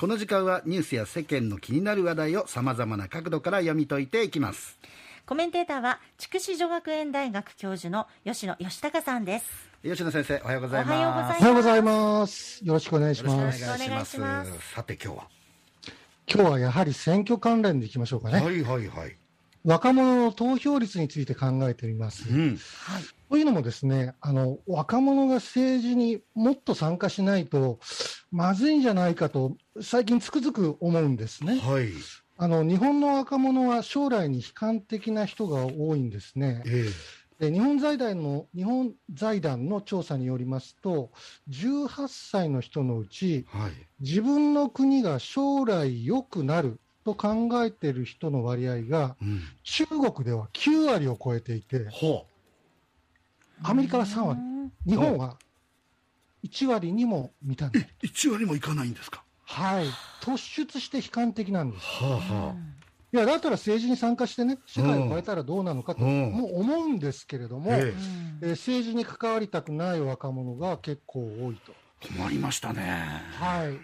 この時間はニュースや世間の気になる話題をさまざまな角度から読み解いていきます。コメンテーターは筑紫女学園大学教授の吉野義孝さんです。吉野先生おはようございます。おはようございます。よろしくお願いします。よろしくお願いしす。さて今日は。今日はやはり選挙関連でいきましょうかね。はいはいはい。若者の投票率について考えてみます。うん。はいというのもですね、あの、若者が政治にもっと参加しないと、まずいんじゃないかと、最近つくづく思うんですね。はい。あの、日本の若者は将来に悲観的な人が多いんですね。えで日本財団の日本財団の調査によりますと、18歳の人のうち、えはい。自分の国が将来良くなると考えている人の割合が、うん。中国では9割を超えていて、ほアメリカは3割、うん日本は1割にも満たない。う1割もいかないんですか？はい。突出して悲観的なんです。はあはあいや、だったら政治に参加してね、世界を変えたらどうなのかと、うんもう思うんですけれども、ええうんえー政治に関わりたくない若者が結構多いと。困りましたねはい。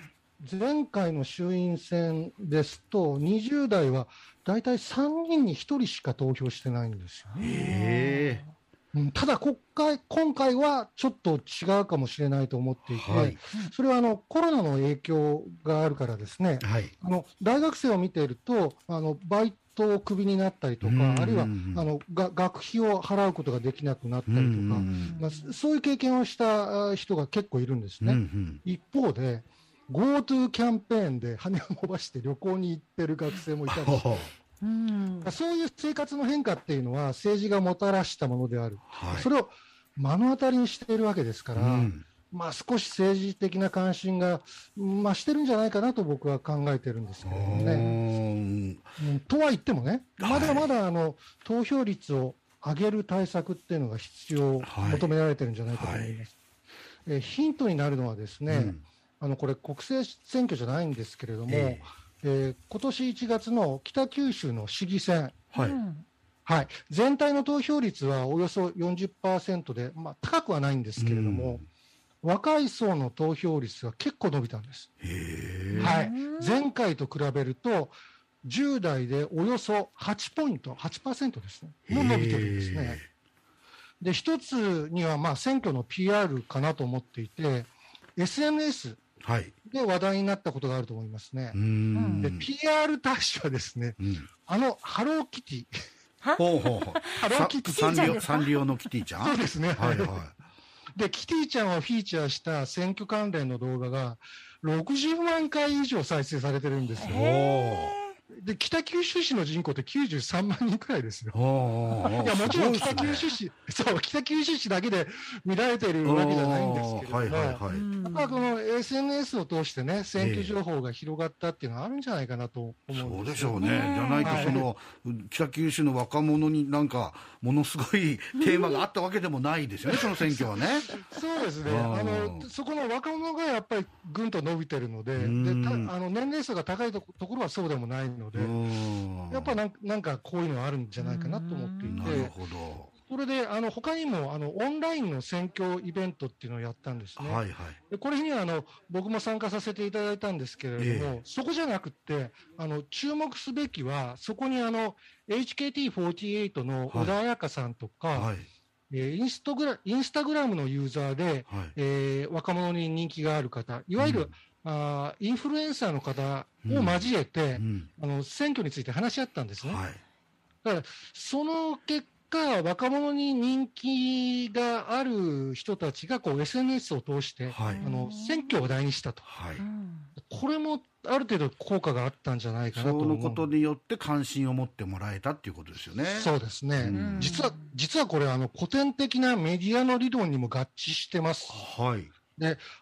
前回の衆院選ですと、20代は大体3人に1人しか投票してないんですよね。えうんただ国会、今回はちょっと違うかもしれないと思っていて、はい。それはあのコロナの影響があるからですねえ、はい。あの大学生を見ていると、あのバイトをクビになったりとか、うんあるいはあのが学費を払うことができなくなったりとか、うんまあ、そういう経験をしたあ人が結構いるんですうんね。うん。一方で、GoTo キャンペーンで羽を伸ばして旅行に行ってる学生もいたり。ほうん。そういう生活の変化っていうのは政治がもたらしたものである。はい。それを目の当たりにしているわけですから、うん。まあ少し政治的な関心が増してるんじゃないかなと僕は考えてるんですけれどもね。うん。とは言ってもね、まだまだあの投票率を上げる対策っていうのが必要、はい。求められてるんじゃないかと思います。えーヒントになるのはですね、うん。あのこれ国政選挙じゃないんですけれども、ええー今年1月の北九州の市議選、はい。うん。はい、全体の投票率はおよそ40%で、まあ、高くはないんですけれども、若い層の投票率が結構伸びたんです。はい。うん、前回と比べると、10代でおよそ8ポイント、8%ですね、も伸びてるんですね。で、一つにはまあ選挙の PR かなと思っていて、SNS はい。で話題になったことがあると思いますね。う。ん。で、PR 大使はですね、うん。あのハローキティ、は？ほうほうほう。ハローキティ。サンリオキティちゃんですか？サンリオのキティちゃん？そうですね。はいはで、キティちゃんをフィーチャーした選挙関連の動画が60万回以上再生されてるんですいよ。おで、北九州市の人口って93万人くらいですよ。いや、もちろん北九州市、そう、北九州市だけで見られているわけじゃないんですけれども、はいはいはい。うん。やっぱこの SNS を通してね、選挙情報が広がったっていうのはあるんじゃないかなと思そううんでよ。ですしょうね。ねじゃないと、その、北九州の若者になんか、ものすごいテーマがあったわけでもないですよね、その選挙はね。そうですね。うんあの、そこの若者がやっぱりぐんと伸びてるので、うん。で、たあの、年齢層が高いとこところはそうでもないので、うんやっぱなんなんかこういうのはあるんじゃないかなと思っていなるて、ほど。それで、あの、他にも、あの、オンラインの選挙イベントっていうのをやったんですね。はいはい。でこれには、あの、僕も参加させていただいたんですけれども、ええそこじゃなくって、あの、注目すべきは、そこにあの、HKT48 の小田彩香さんとか、はい。えーインストグラ、インスタグラムのユーザーで、はい。えー若者に人気がある方、いわゆる、うんあーインフルエンサーの方を交えて、うん。あの選挙について話し合ったんですね。はい。だから、その結果、若者に人気がある人たちがこう SNS を通して、はいあの選挙を話題にしたと、はい。うんこれもある程度効果があったんじゃないかなとそ思うのことによって関心を持ってもらえたっていうことですよね。そうですね、うん実は実はこれあの、古典的なメディアの理論にも合致してます。はい。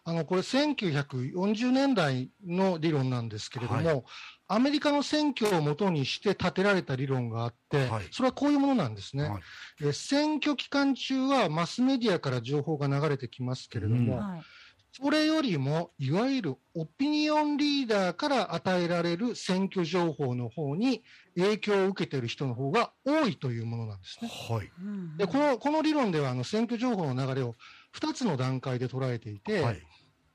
あのこれ、1940年代の理論なんですけれども、はアメリカの選挙をもとにして立てられた理論があって、はいそれはこういうものなんですね。はいえ選挙期間中はマスメディアから情報が流れてきますけれども、うんはいそれよりも、いわゆるオピニオンリーダーから与えられる選挙情報の方に影響を受けている人の方が多いというものなんですね。はい。うんで、この、この理論では、あの、選挙情報の流れを2つの段階で捉えていて、はい。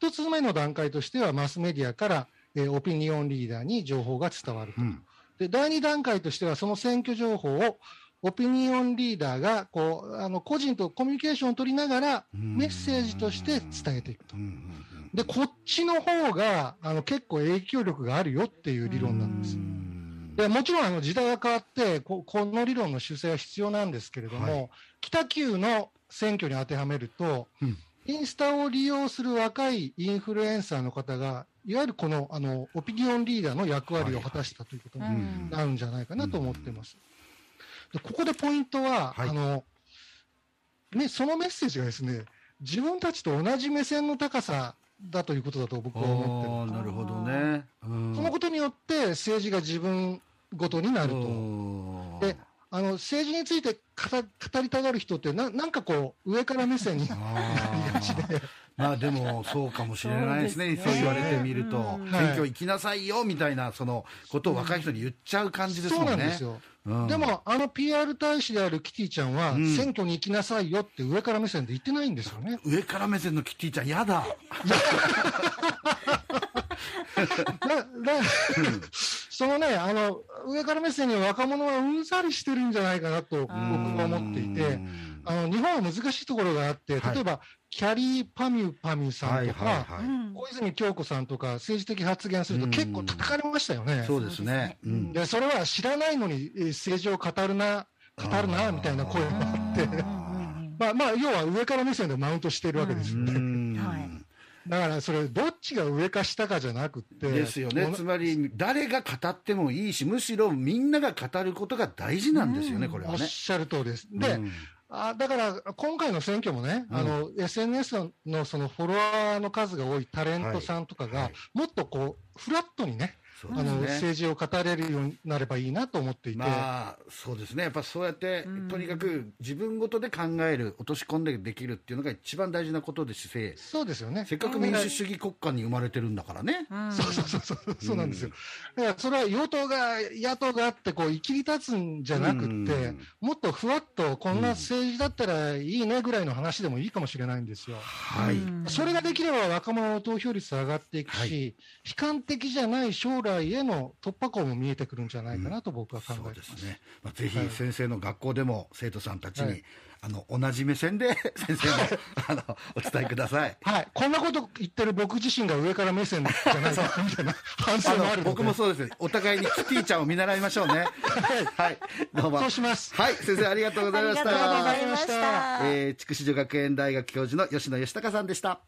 1つ目の段階としては、マスメディアからえーオピニオンリーダーに情報が伝わると。うんで、第2段階としては、その選挙情報を、オピニオンリーダーが、こう、あの、個人とコミュニケーションを取りながら、うん。メッセージとして伝えていくと。うん。うんで、こっちの方が、あの、結構影響力があるよっていう理論なんです。う。ん。でもちろんあの時代が変わってこ、この理論の修正は必要なんですけれども、はい。北九の選挙に当てはめると、うん。インスタを利用する若いインフルエンサーの方が、いわゆるこのあのオピニオンリーダーの役割を果たしたということにうんなるんじゃないかなと思ってます。でここでポイントは、はいあのね、そのメッセージがですね、自分たちと同じ目線の高さだということだと僕は思ってる。なるほどね。うんそのことによって政治が自分ごとになると。うんであの政治について語語りたがる人ってな、なんかこう、上から目線になりがちで、まあでもそうかもしれないですね、そそううですね。言われてみると、うん。選挙行きなさいよみたいなそのことを若い人に言っちゃう感じですもんね。そうなんですよ。うん。でも、あの PR 大使であるキティちゃんは、うん。選挙に行きなさいよって上から目線で言ってないんですよね。上から目線のキティちゃん、やだ。だだ そのね、あの、上から目線に若者はうんざりしてるんじゃないかなと僕は思っていて、うん。あの日本は難しいところがあって、はい。例えば、キャリーパミュパミュさんとか、小泉京子さんとか政治的発言すると結構叩かれましたよね。そうですね。でそれは知らないのにえー政治を語るな、語るな、みたいな声があって、まあまあ、要は上から目線でマウントしてるわけですよね。だから、それ、どっちが上か下かじゃなくって。ですよね、つまり誰が語ってもいいし、むしろみんなが語ることが大事なんですよね、これはね。おっしゃる通りです。で、うんあだから、今回の選挙もね、うんあの、SNS のそのフォロワーの数が多いタレントさんとかが、はいはいもっとこう、フラットにね、あの、ですね政治を語れるようになればいいなと思っていて。まあ、そうですね、やっぱそうやって、うんとにかく自分ごとで考える、落とし込んでできるっていうのが一番大事なことですし、そうですよね。せっかく民主主義国家に生まれてるんだからね。うんそうそうそうそう、そうなんですよ。だからそれは与党が、野党があって、こう、生きり立つんじゃなくって、うんもっとふわっと、こんな政治だったらいいねぐらいの話でもいいかもしれないんですよ。はい。うんそれができれば若者の投票率上がっていくし、はい悲観的じゃない将来への突破口も見えてくるんじゃないかなと僕は考えてます。ですね。まあ、ぜひはい先生の学校でも生徒さんたちに、はいあの同じ目線で 先生もあのお伝えください。はい。こんなこと言ってる僕自身が上から目線じゃないかみたいな 反あ省もあるので。の僕もそうですね。お互いにキティちゃんを見習いましょうね。はい。どうも。そうしますはい。先生ありがとうございましありがとうござた。いました。えー、筑紫女学園大学教授の吉野義孝さんでした。